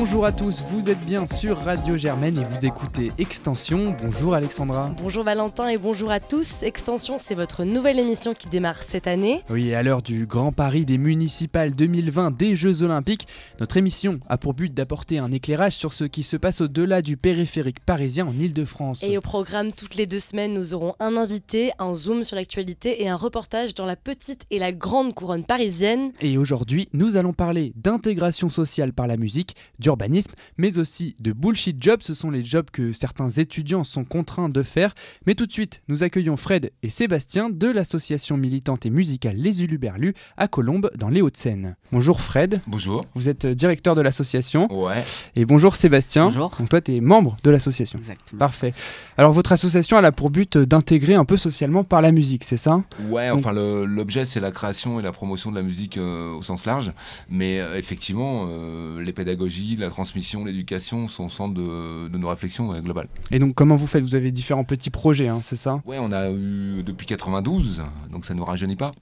Bonjour à tous, vous êtes bien sur Radio Germaine et vous écoutez Extension. Bonjour Alexandra. Bonjour Valentin et bonjour à tous. Extension, c'est votre nouvelle émission qui démarre cette année. Oui, à l'heure du Grand Paris des municipales 2020 des Jeux Olympiques, notre émission a pour but d'apporter un éclairage sur ce qui se passe au-delà du périphérique parisien en Ile-de-France. Et au programme, toutes les deux semaines, nous aurons un invité, un zoom sur l'actualité et un reportage dans la petite et la grande couronne parisienne. Et aujourd'hui, nous allons parler d'intégration sociale par la musique, d'urbanisme, mais aussi de bullshit jobs. Ce sont les jobs que certains étudiants sont contraints de faire. Mais tout de suite, nous accueillons Fred et Sébastien de l'association militante et musicale Les Uluberlus à Colombes, dans les Hauts-de-Seine. Bonjour Fred. Bonjour. Vous êtes directeur de l'association. Ouais. Et bonjour Sébastien. Bonjour. Donc toi, tu es membre de l'association. Exactement. Parfait. Alors votre association, elle a pour but d'intégrer un peu socialement par la musique, c'est ça? Ouais, Donc- enfin le- l'objet c'est la création et la promotion de la musique euh, au sens large, mais euh, effectivement euh, les pédagogies, la transmission, l'éducation sont au centre de, de nos réflexions ouais, globales. Et donc comment vous faites? Vous avez différents petits projets, hein, c'est ça? Ouais, on a eu depuis 92, donc ça nous rajeunit pas.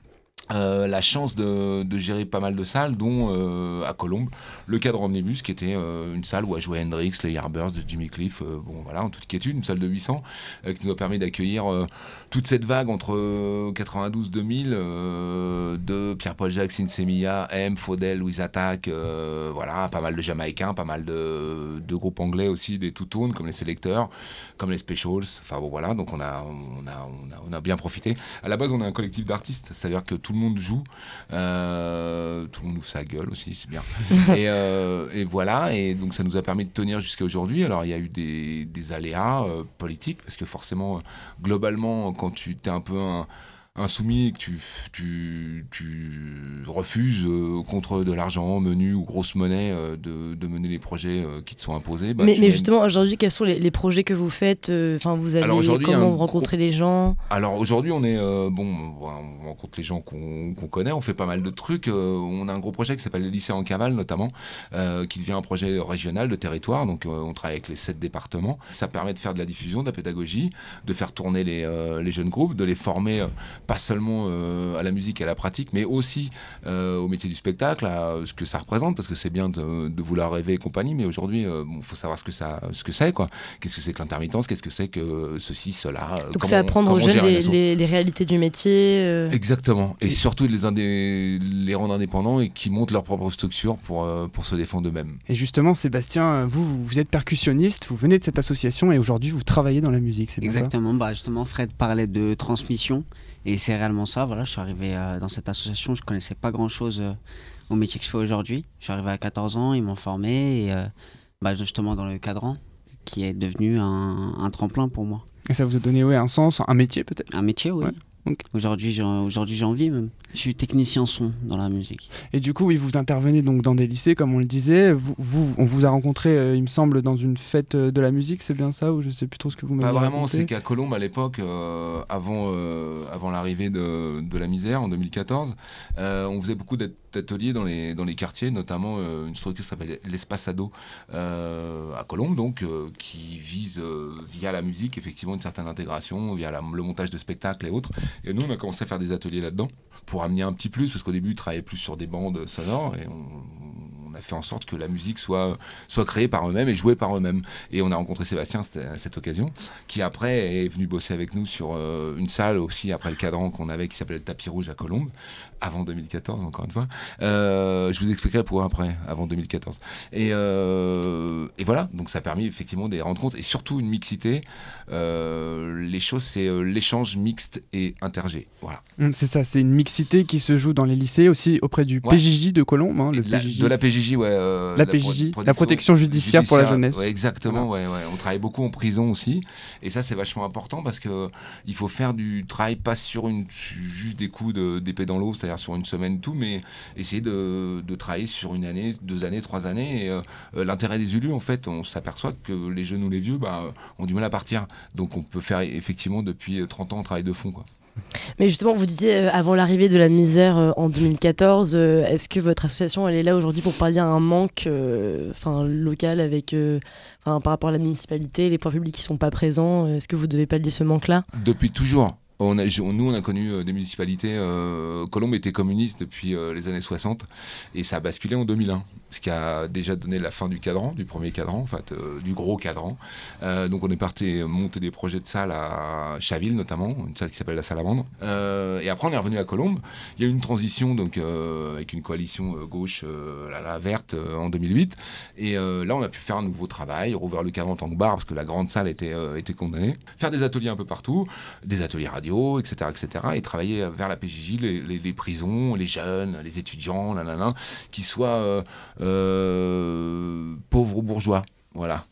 Euh, la chance de, gérer pas mal de salles, dont euh, à Colombes, le cadre Omnibus, qui était euh, une salle où a joué Hendrix, les Yardbirds, Jimmy Cliff, bon voilà, en toute quiétude, une salle de 800, euh, qui nous a permis d'accueillir toute cette vague entre 92-2000 euh, de Pierre-Paul Jacques, Sinsemilla, M, Faudel, Louise Attaque, euh, voilà, pas mal de Jamaïcains, pas mal de, groupes anglais aussi, des tout comme les Selecteurs, comme les Specials, enfin bon voilà, donc on a, on a, on a, on a bien profité. À la base, on est un collectif d'artistes, c'est-à-dire que tout le monde joue, euh, tout le monde ouvre sa gueule aussi, c'est bien. et, euh, et voilà, et donc ça nous a permis de tenir jusqu'à aujourd'hui. Alors il y a eu des, des aléas euh, politiques, parce que forcément, globalement, quand tu es un peu un insoumis et que tu, tu, tu refuses euh, contre de l'argent, menu ou grosse monnaie euh, de, de mener les projets euh, qui te sont imposés. bah, mais, tu mais mènes- justement, aujourd'hui, quels sont les, les projets que vous faites Enfin, vous allez Alors comment vous gros- les gens? Alors aujourd'hui, on est bon, on rencontre les gens qu'on qu'on connaît, on fait pas mal de trucs. on a un gros projet qui s'appelle le lycée en cavale notamment, qui devient un projet régional de territoire. Donc on travaille avec les sept départements. Ça permet de faire de la diffusion, de la pédagogie, de faire tourner les, les jeunes groupes, de les former pas seulement euh, à la musique et à la pratique, mais aussi euh, au métier du spectacle, à ce que ça représente, parce que c'est bien de, de vouloir rêver et compagnie, mais aujourd'hui, il faut savoir ce que ça, ce que c'est, quoi. Qu'est-ce que c'est que l'intermittence? Qu'est-ce que c'est que ceci, cela euh, Donc, comment c'est apprendre aux jeunes les, asso. les- les réalités du métier. euh. Exactement. Et surtout de les, indé- les rendre indépendants et qui montent leur propre structure pour, euh, pour se défendre eux-mêmes. Et justement, Sébastien, vous, vous êtes percussionniste, vous venez de cette association et aujourd'hui vous travaillez dans la musique, c'est bien ça? Exactement. Bah, justement, Fred parlait de transmission. Et c'est réellement ça. Voilà, je suis arrivé euh, dans cette association. Je connaissais pas grand chose au métier que je fais aujourd'hui. Je suis arrivé à 14 ans. Ils m'ont formé. Et euh, bah, justement, dans le cadran, qui est devenu un, un tremplin pour moi. Et ça vous a donné ouais, un sens, un métier peut-être? Un métier, oui. Ouais. Aujourd'hui, j'en- aujourd'hui, j'en vis même. Je suis technicien son dans la musique. Et du coup, oui, vous intervenez donc dans des lycées, comme on le disait. Vous, vous- on vous a rencontré, euh, il me semble, dans une fête euh, de la musique, c'est bien ça Ou je sais plus trop ce que vous m'avez Pas vraiment, c'est qu'à Colombes, à l'époque, euh, avant, euh, avant l'arrivée de, de la misère en 2014, euh, on faisait beaucoup d'at- d'ateliers dans les, dans les quartiers, notamment euh, une structure qui s'appelle l'Espace Ado euh, à Colombes, donc, euh, qui vise, euh, via la musique, effectivement, une certaine intégration, via la- le montage de spectacles et autres. Et nous, on a commencé à faire des ateliers là-dedans pour amener un petit plus, parce qu'au début, ils travaillaient plus sur des bandes sonores et on, a fait en sorte que la musique soit, soit créée par eux-mêmes et jouée par eux-mêmes. Et on a rencontré Sébastien à cette occasion, qui après est venu bosser avec nous sur euh, une salle aussi, après le cadran qu'on avait, qui s'appelait le Tapis Rouge à Colombes, avant 2014, encore une fois. Euh, je vous expliquerai pour après, avant 2014. Et, euh, et voilà, donc ça a permis effectivement des rencontres et surtout une mixité. Euh, les choses, c'est euh, l'échange mixte et intergé. Voilà. Hum, C'est ça, c'est une mixité qui se joue dans les lycées, aussi auprès du Ouais. PJJ de Colombes. hein, le de, la, PJJ. de la PJJ, ouais. euh, La PJJ, pro- la protection judiciaire pour la jeunesse. ouais, exactement, ouais, ouais. On travaille beaucoup en prison aussi. Et ça, c'est vachement important parce que il faut faire du travail pas sur une, juste des coups de- d'épée dans l'eau, c'est-à-dire sur une semaine tout, mais essayer de, de travailler sur une année, deux années, trois années. Et euh, l'intérêt des élus, en fait, on s'aperçoit que les jeunes ou les vieux bah, ont du mal à partir. Donc on peut faire effectivement depuis 30 ans un travail de fond. Quoi. Mais justement, vous disiez euh, avant l'arrivée de la misère euh, en 2014, euh, est-ce que votre association elle est là aujourd'hui pour pallier à un manque euh, enfin, local avec, euh, enfin, par rapport à la municipalité, les points publics qui sont pas présents euh, Est-ce que vous devez pallier ce manque-là? Depuis toujours. On a, je- nous, on a connu euh, des municipalités. Euh, Colombes était communiste depuis euh, les années 60 et ça a basculé en 2001. Ce qui a déjà donné la fin du cadran, du premier cadran, en fait, du gros cadran. donc on est parti monter des projets de salles à Chaville notamment, une salle qui s'appelle la Salamandre. et après on est revenu à Colombes. Il y a eu une transition donc avec une coalition gauche, la, verte en 2008. Et là on a pu faire un nouveau travail, rouvrir le cadran en tant que bar parce que la grande salle était, était condamnée, faire des ateliers un peu partout, des ateliers radio, etc., etc., et travailler vers la PJJ, les, prisons, les jeunes, les étudiants, là, qui soient euh, euh, pauvres ou bourgeois. Voilà.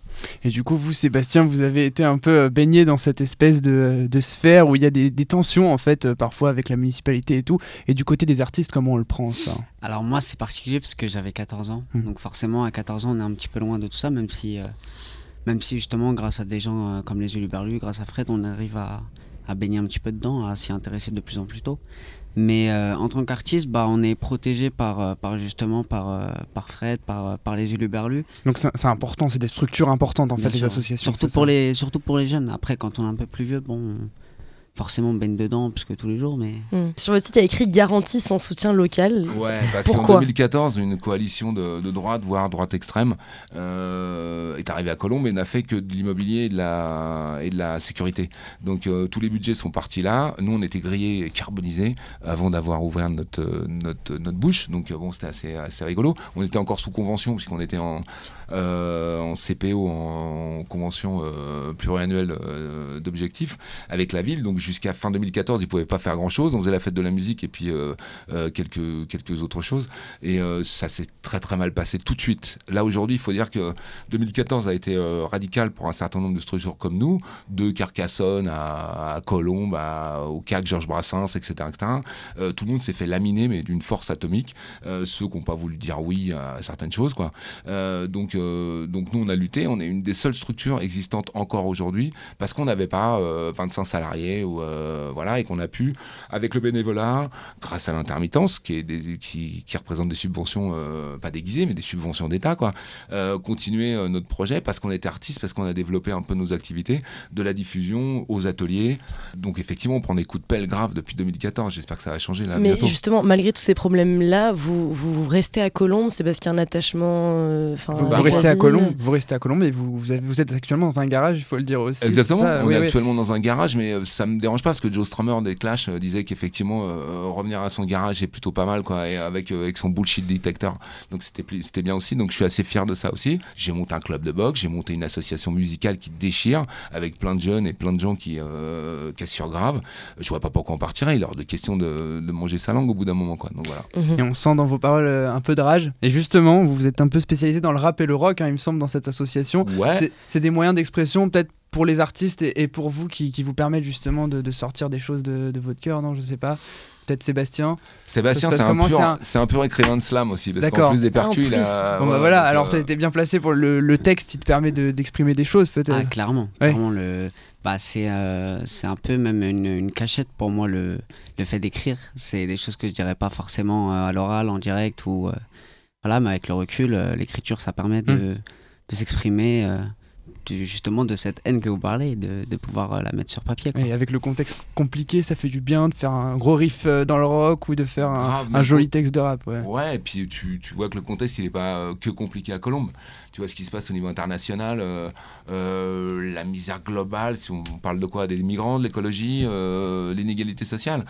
Et du coup, vous, Sébastien, vous avez été un peu euh, baigné dans cette espèce de, sphère où il y a des, tensions, en fait, parfois avec la municipalité et tout. Et du côté des artistes, comment on le prend, ça? Alors, moi, c'est particulier parce que j'avais 14 ans. Hmm. Donc, forcément, à 14 ans, on est un petit peu loin de tout ça, même si, même si justement, grâce à des gens comme les Uluberlu, grâce à Fred, on arrive à, à baigner un petit peu dedans, à s'y intéresser de plus en plus tôt. Mais euh, en tant qu'artiste, bah, on est protégé par, euh, par justement par, euh, par Fred, par, par les Uluberlus. Donc c'est important, c'est des structures importantes en fait, les associations. Surtout pour, les, surtout pour les jeunes. Après, quand on est un peu plus vieux, bon, forcément on baigne dedans puisque tous les jours mais hmm. sur le site il y a écrit garantie sans soutien local ouais parce qu'en 2014 une coalition de, droite voire droite extrême euh, est arrivée à Colombes et n'a fait que de l'immobilier et de la et de la sécurité. Donc euh, tous les budgets sont partis là. Nous on était grillés et carbonisés avant d'avoir ouvert notre notre, notre bouche. Donc bon c'était assez, assez rigolo. On était encore sous convention puisqu'on était en euh, en CPO, en, convention euh, pluriannuelle euh, d'objectifs avec la ville. Donc jusqu'à fin 2014, ils pouvaient pas faire grand-chose. On faisait la fête de la musique et puis quelques, quelques autres choses. Et ça s'est très très mal passé tout de suite. Là aujourd'hui, il faut dire que 2014 a été radical pour un certain nombre de structures comme nous, de Carcassonne à, Colombe, au CAC, Georges Brassens, etc. tout le monde s'est fait laminer, mais d'une force atomique. ceux qui n'ont pas voulu dire oui à certaines choses. Quoi. donc euh, donc nous, on a lutté. On est une des seules structures existantes encore aujourd'hui parce qu'on n'avait pas 25 euh, salariés euh, voilà et qu'on a pu, avec le bénévolat, grâce à l'intermittence, qui, est qui, représente des subventions pas déguisées mais des subventions d'État, quoi, continuer notre projet parce qu'on était artiste, parce qu'on a développé un peu nos activités, de la diffusion aux ateliers. Donc effectivement, on prend des coups de pelle graves depuis 2014. J'espère que ça va changer là. Mais justement, malgré tous ces problèmes-là, vous, vous restez à Colombes, c'est parce qu'il y a un attachement. Enfin, restez à Colombe, vous restez à Colombe et vous, vous, vous, êtes actuellement dans un garage, il faut le dire aussi. Exactement, on est actuellement dans un garage, mais euh, ça me dérange pas parce que Joe Strummer des Clash euh, disait qu'effectivement euh, revenir à son garage est plutôt pas mal quoi, et avec, avec son bullshit detector. Donc c'était bien aussi, donc je suis assez fier de ça aussi. J'ai monté un club de boxe, j'ai monté une association musicale qui déchire avec plein de jeunes et plein de gens qui cassent grave. Je vois pas pourquoi on partirait, il est hors de question de, de manger sa langue au bout d'un moment quoi. Donc voilà. Et on sent dans vos paroles un peu de rage. Et justement, vous êtes un peu spécialisé dans le rap et le rock, hein, il me semble, dans cette association. C'est des moyens d'expression peut-être pour les artistes et, pour vous qui, vous permettent justement de, sortir des choses de, votre cœur, non Je sais pas. Peut-être Sébastien. Sébastien, c'est un, c'est un pur écrivain de slam aussi, parce qu'en plus des percus, il a. Bon bah voilà, alors tu été bien placé pour le, texte, il te permet d'exprimer des choses peut-être. Ah, clairement. le, bah, c'est euh, c'est un peu même une, une, cachette pour moi, le, le fait d'écrire. C'est des choses que je dirais pas forcément euh, à l'oral, en direct ou. Euh, voilà, mais avec le recul, l'écriture, ça permet de, hmm. de s'exprimer justement de cette haine que vous parlez, de, de pouvoir euh, la mettre sur papier. Et avec le contexte compliqué, ça fait du bien de faire un gros riff euh, dans le rock ou de faire un, joli texte de rap. Ouais, ouais et puis tu, tu, vois que le contexte, il n'est pas euh, que compliqué à Colombe. Tu vois ce qui se passe au niveau international, la misère globale, si on parle de quoi? Des migrants, de l'écologie, l'inégalité sociale.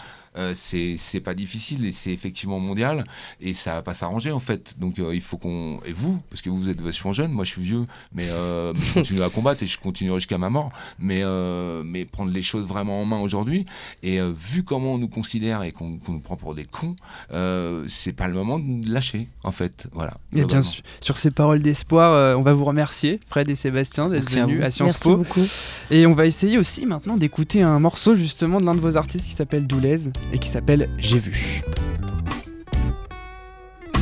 c'est pas difficile et c'est effectivement mondial et ça va pas s'arranger en fait. Donc il faut qu'on. Et vous, parce que vous êtes vachement jeune, moi je suis vieux, mais je continue à combattre et je continuerai jusqu'à ma mort. Mais, euh, mais prendre les choses vraiment en main aujourd'hui. Et euh, vu comment on nous considère et qu'on nous prend pour des cons, euh, c'est pas le moment de lâcher, en fait. Voilà. Et bien sûr, sur ces paroles d'espoir, on va vous remercier, Fred et Sébastien, d'être venus à, Sciences Po. Et on va essayer aussi maintenant d'écouter un morceau justement de l'un de vos artistes qui s'appelle Doulez et qui s'appelle J'ai vu.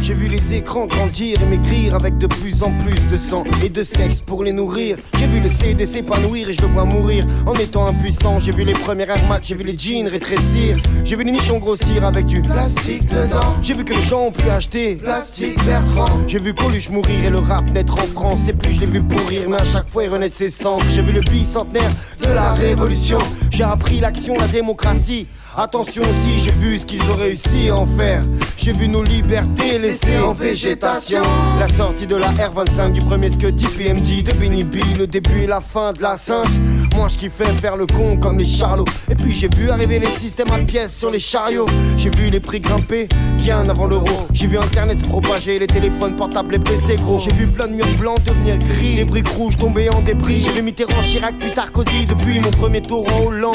J'ai vu les écrans grandir et maigrir avec de plus en plus de sang et de sexe pour les nourrir. J'ai vu le CD s'épanouir et je le vois mourir en étant impuissant. J'ai vu les premières Air j'ai vu les jeans rétrécir. J'ai vu les nichons grossir avec du plastique dedans. J'ai vu que les gens ont pu acheter plastique Bertrand. J'ai vu Coluche mourir et le rap naître en France. Et plus je l'ai vu pourrir, mais à chaque fois il renaît de ses cendres. J'ai vu le bicentenaire de la révolution. J'ai appris l'action, la démocratie Attention aussi, j'ai vu ce qu'ils ont réussi à en faire. J'ai vu nos libertés laissées en végétation. La sortie de la R25 du premier Scuddy PMD de Benny B, le début et la fin de la 5. Moi je kiffais faire le con comme les charlots. Et puis j'ai vu arriver les systèmes à pièces sur les chariots. J'ai vu les prix grimper bien avant l'euro. J'ai vu internet propager, les téléphones portables, les PC gros. J'ai vu plein de murs blancs devenir gris, les briques rouges tomber en débris. J'ai vu Mitterrand, Chirac puis Sarkozy depuis mon premier tour en Hollande.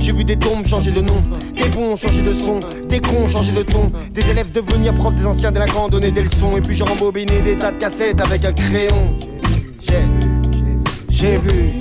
J'ai vu des tombes changer de nom, des bons changer de son, des cons changer de ton, des élèves devenir profs, des anciens délinquants donner des leçons. Et puis j'ai rembobiné des tas de cassettes avec un crayon. J'ai j'ai vu.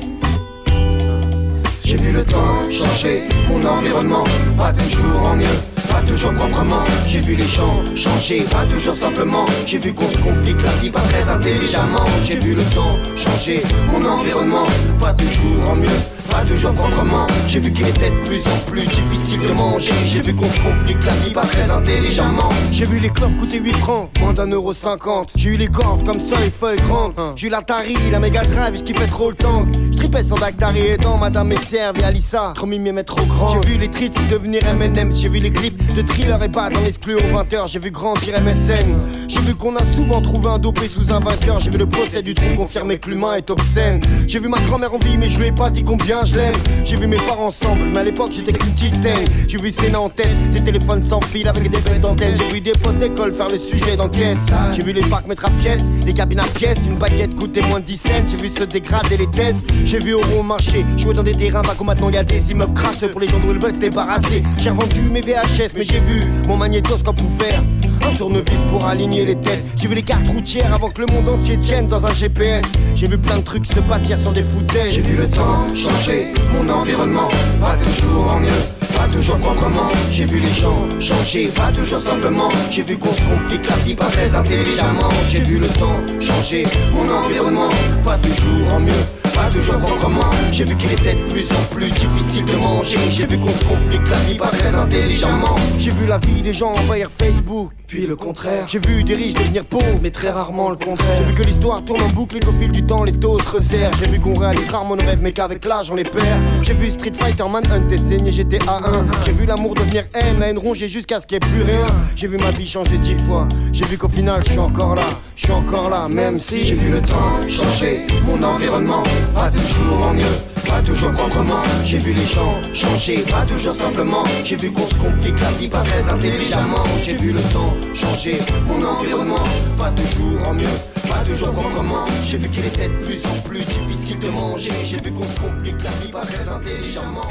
J'ai vu le temps changer, mon environnement, pas toujours en mieux, pas toujours proprement. J'ai vu les gens changer, pas toujours simplement. J'ai vu qu'on se complique la vie pas très intelligemment. J'ai vu le temps changer, mon environnement, pas toujours en mieux, toujours proprement. J'ai vu qu'il était de plus en plus difficile de manger. J'ai vu qu'on se complique la vie pas très intelligemment. J'ai vu les clopes coûter 8 francs, moins d'un euro cinquante. J'ai eu les cordes comme ça, les feuilles grandes. J'ai eu l'Atari, la Mega Drive, qui fait trop le tank. Et dans Madame et Alissa. Grand. J'ai vu les treats devenir M&M. J'ai vu les clips de thriller et pas dans l'exclu aux 20h. J'ai vu grandir MSN. J'ai vu qu'on a souvent trouvé un dopé sous un vainqueur. J'ai vu le procès du trou confirmer que l'humain est obscène. J'ai vu ma grand-mère en vie, mais je lui ai pas dit combien je l'aime. J'ai vu mes parents ensemble, mais à l'époque j'étais qu'une petite teigne. J'ai vu Sénat en tête, des téléphones sans fil avec des bêtes d'antenne. J'ai vu des potes d'école faire le sujet d'enquête. J'ai vu les parcs mettre à pièce, les cabines à pièces. Une baguette coûtait moins de 10 cents. J'ai vu se dégrader les tests. J'ai vu au bon marché jouer dans des terrains pas comme maintenant. Y a des immeubles crasseux pour les gens dont ils veulent se débarrasser. J'ai revendu mes VHS, mais j'ai vu mon magnétoscope faire. Un tournevis pour aligner les têtes. J'ai vu les cartes routières avant que le monde entier tienne dans un GPS. J'ai vu plein de trucs se bâtir sur des foutaises. J'ai vu le temps changer, mon environnement, pas toujours en mieux. Pas toujours proprement, j'ai vu les gens changer, pas toujours simplement. J'ai vu qu'on se complique la vie pas très intelligemment. J'ai vu le temps changer, mon environnement, pas toujours en mieux, pas toujours proprement. J'ai vu qu'il était de plus en plus difficile de manger. J'ai vu qu'on se complique la vie pas très intelligemment. J'ai vu la vie des gens envahir Facebook, puis le contraire. J'ai vu des riches devenir pauvres, mais très rarement le contraire. J'ai vu que l'histoire tourne en boucle et qu'au fil du temps les taux se resserrent. J'ai vu qu'on réalise rarement nos rêves, mais qu'avec l'âge on les perd. J'ai vu Street Fighter Manhunt et saigner GTA 1. J'ai vu l'amour devenir haine, la haine ronger jusqu'à ce qu'il n'y ait plus rien. J'ai vu ma vie changer dix fois. J'ai vu qu'au final je suis encore là, je suis encore là, même si j'ai vu le temps changer, mon environnement, pas toujours en mieux. Pas toujours proprement, j'ai vu les gens changer, pas toujours simplement. J'ai vu qu'on se complique la vie pas très intelligemment. J'ai vu le temps changer, mon environnement, pas toujours en mieux, pas toujours proprement. J'ai vu qu'il était de plus en plus difficile de manger. J'ai vu qu'on se complique la vie pas très intelligemment.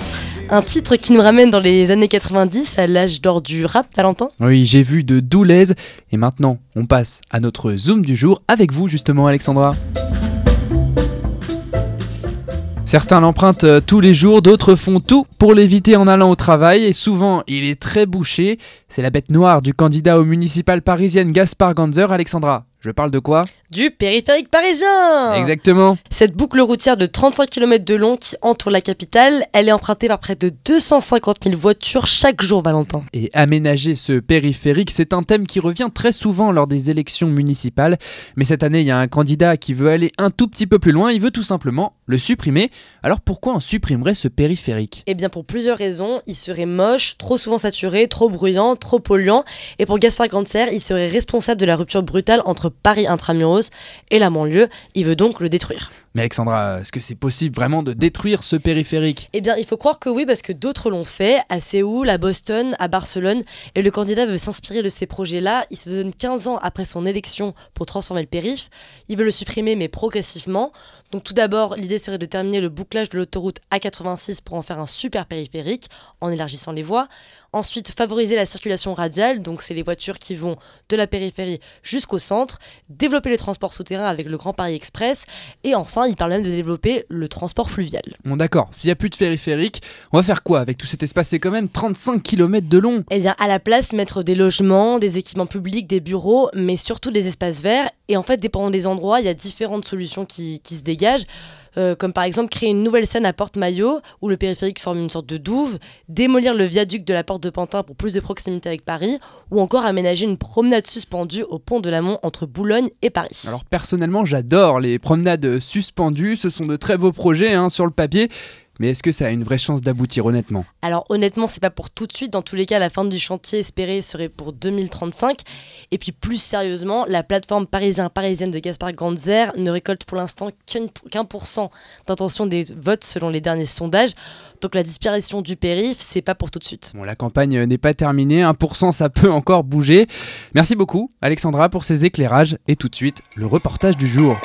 Un titre qui nous ramène dans les années 90 à l'âge d'or du rap, Valentin? Oui, j'ai vu de Doulez. Et maintenant, on passe à notre Zoom du jour avec vous, justement, Alexandra. Certains l'empruntent euh, tous les jours, d'autres font tout pour l'éviter en allant au travail et souvent il est très bouché. C'est la bête noire du candidat au municipal parisienne Gaspard Ganzer. Alexandra, je parle de quoi? Du périphérique parisien Exactement. Cette boucle routière de 35 km de long qui entoure la capitale, elle est empruntée par près de 250 000 voitures chaque jour, Valentin. Et aménager ce périphérique, c'est un thème qui revient très souvent lors des élections municipales. Mais cette année, il y a un candidat qui veut aller un tout petit peu plus loin, il veut tout simplement le supprimer. Alors pourquoi on supprimerait ce périphérique? Eh bien pour plusieurs raisons, il serait moche, trop souvent saturé, trop bruyant, trop polluant. Et pour Gaspard Grandser, il serait responsable de la rupture brutale entre Paris intramuros et la banlieue. Il veut donc le détruire. Mais Alexandra, est-ce que c'est possible vraiment de détruire ce périphérique? Eh bien, il faut croire que oui, parce que d'autres l'ont fait, à Séoul, à Boston, à Barcelone, et le candidat veut s'inspirer de ces projets-là. Il se donne 15 ans après son élection pour transformer le périph'. Il veut le supprimer, mais progressivement. Donc tout d'abord, l'idée serait de terminer le bouclage de l'autoroute A86 pour en faire un super périphérique, en élargissant les voies. Ensuite, favoriser la circulation radiale, donc c'est les voitures qui vont de la périphérie jusqu'au centre. Développer le transport souterrain avec le Grand Paris Express. Et enfin, il parle même de développer le transport fluvial. Bon d'accord, s'il n'y a plus de périphérique, on va faire quoi avec tout cet espace? C'est quand même 35 km de long Eh bien, à la place, mettre des logements, des équipements publics, des bureaux, mais surtout des espaces verts. Et en fait, dépendant des endroits, il y a différentes solutions qui, qui se dégagent. Euh, comme par exemple créer une nouvelle scène à Porte-Maillot, où le périphérique forme une sorte de douve, démolir le viaduc de la Porte de Pantin pour plus de proximité avec Paris, ou encore aménager une promenade suspendue au pont de l'Amont entre Boulogne et Paris. Alors personnellement, j'adore les promenades suspendues, ce sont de très beaux projets hein, sur le papier. Mais est-ce que ça a une vraie chance d'aboutir honnêtement? Alors honnêtement, c'est pas pour tout de suite. Dans tous les cas, la fin du chantier espéré serait pour 2035. Et puis plus sérieusement, la plateforme parisien-parisienne de Gaspard Grandzer ne récolte pour l'instant qu'un pour cent d'intention des votes selon les derniers sondages. Donc la disparition du périph, c'est pas pour tout de suite. Bon, la campagne n'est pas terminée, 1% ça peut encore bouger. Merci beaucoup Alexandra pour ces éclairages et tout de suite le reportage du jour.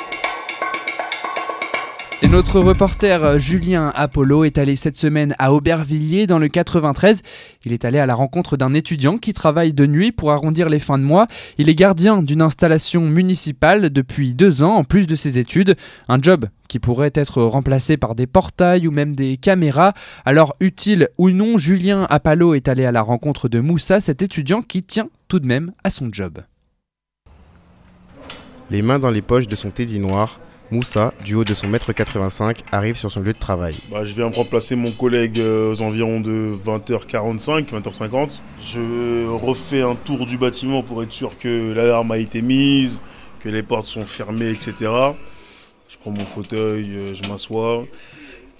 Notre reporter euh, Julien Apollo est allé cette semaine à Aubervilliers dans le 93. Il est allé à la rencontre d'un étudiant qui travaille de nuit pour arrondir les fins de mois. Il est gardien d'une installation municipale depuis deux ans en plus de ses études. Un job qui pourrait être remplacé par des portails ou même des caméras. Alors utile ou non, Julien Apollo est allé à la rencontre de Moussa, cet étudiant qui tient tout de même à son job. Les mains dans les poches de son teddy Moussa, du haut de son mètre 85, arrive sur son lieu de travail. Bah, je viens remplacer mon collègue euh, aux environs de 20h45, 20h50. Je refais un tour du bâtiment pour être sûr que l'alarme a été mise, que les portes sont fermées, etc. Je prends mon fauteuil, euh, je m'assois.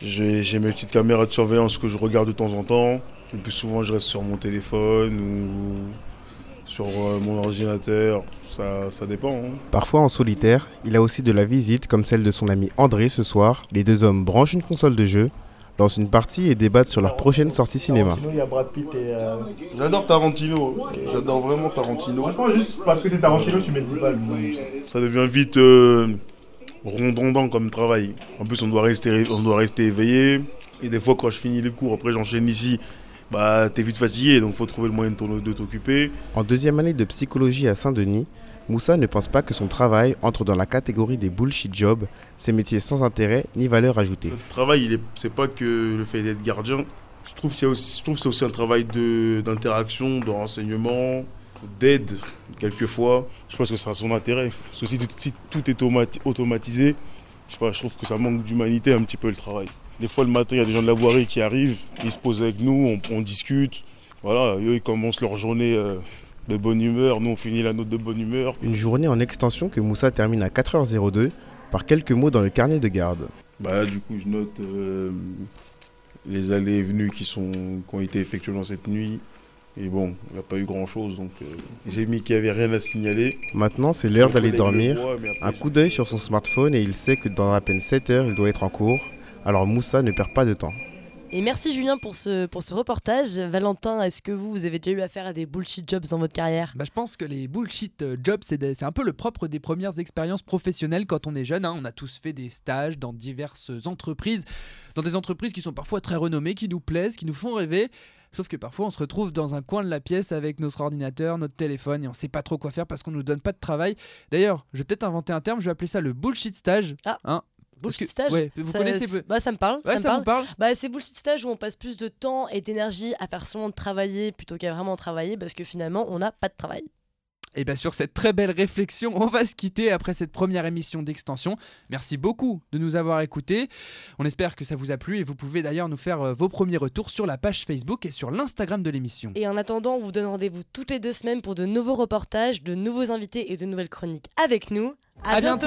J'ai mes petites caméras de surveillance que je regarde de temps en temps. Le plus souvent, je reste sur mon téléphone ou sur euh, mon ordinateur, ça, ça dépend. Hein. Parfois en solitaire, il a aussi de la visite comme celle de son ami André ce soir. Les deux hommes branchent une console de jeu, lancent une partie et débattent sur leur prochaine sortie cinéma. Euh, J'adore Tarantino, j'adore vraiment Tarantino. Franchement, juste parce que c'est Tarantino, tu mets 10 balles. Ça devient vite euh, rondondant comme travail. En plus, on doit, rester, on doit rester éveillé. Et des fois, quand je finis les cours, après j'enchaîne ici bah, t'es vite fatigué, donc faut trouver le moyen de t'occuper. En deuxième année de psychologie à Saint-Denis, Moussa ne pense pas que son travail entre dans la catégorie des bullshit jobs, ces métiers sans intérêt ni valeur ajoutée. Le travail, c'est pas que le fait d'être gardien. Je trouve, que c'est aussi un travail d'interaction, de, renseignement, d'aide, quelquefois. Je pense que ça a son intérêt. Parce que si, tout est automatisé, je, je trouve que ça manque d'humanité un petit peu le travail. Des fois, le matin, il y a des gens de la voirie qui arrivent, ils se posent avec nous, on, discute. Voilà, eux, ils commencent leur journée euh, de bonne humeur, nous, on finit la note de bonne humeur. Une journée en extension que Moussa termine à 4h02 par quelques mots dans le carnet de garde. Bah là, du coup, je note euh, les allées et venues qui, sont, qui ont été effectuées dans cette nuit. Et bon, il n'y a pas eu grand chose, donc euh, j'ai mis qu'il n'y avait rien à signaler. Maintenant, c'est l'heure d'aller dormir. Un coup d'œil sur son smartphone et il sait que dans à peine 7 heures, il doit être en cours. Alors Moussa ne perd pas de temps. Et merci Julien pour ce, pour ce reportage. Valentin, est-ce que vous, vous avez déjà eu affaire à des bullshit jobs dans votre carrière? Bah, Je pense que les bullshit euh, jobs, c'est un peu le propre des premières expériences professionnelles quand on est jeune. Hein. On a tous fait des stages dans diverses entreprises, dans des entreprises qui sont parfois très renommées, qui nous plaisent, qui nous font rêver. Sauf que parfois on se retrouve dans un coin de la pièce avec notre ordinateur, notre téléphone et on sait pas trop quoi faire parce qu'on nous donne pas de travail. D'ailleurs, je vais peut-être inventer un terme, je vais appeler ça le bullshit stage. Ah. Hein Bullshit stage vous ça, connaissez bah, ça me parle. ça, me parle. Bah, c'est bullshit stage où on passe plus de temps et d'énergie à faire seulement de travailler plutôt qu'à vraiment travailler parce que finalement on n'a pas de travail. Et bien sur cette très belle réflexion, on va se quitter après cette première émission d'extension. Merci beaucoup de nous avoir écoutés. On espère que ça vous a plu et vous pouvez d'ailleurs nous faire euh, vos premiers retours sur la page Facebook et sur l'Instagram de l'émission. Et en attendant, on vous donne rendez-vous toutes les deux semaines pour de nouveaux reportages, de nouveaux invités et de nouvelles chroniques avec nous. À, bientôt.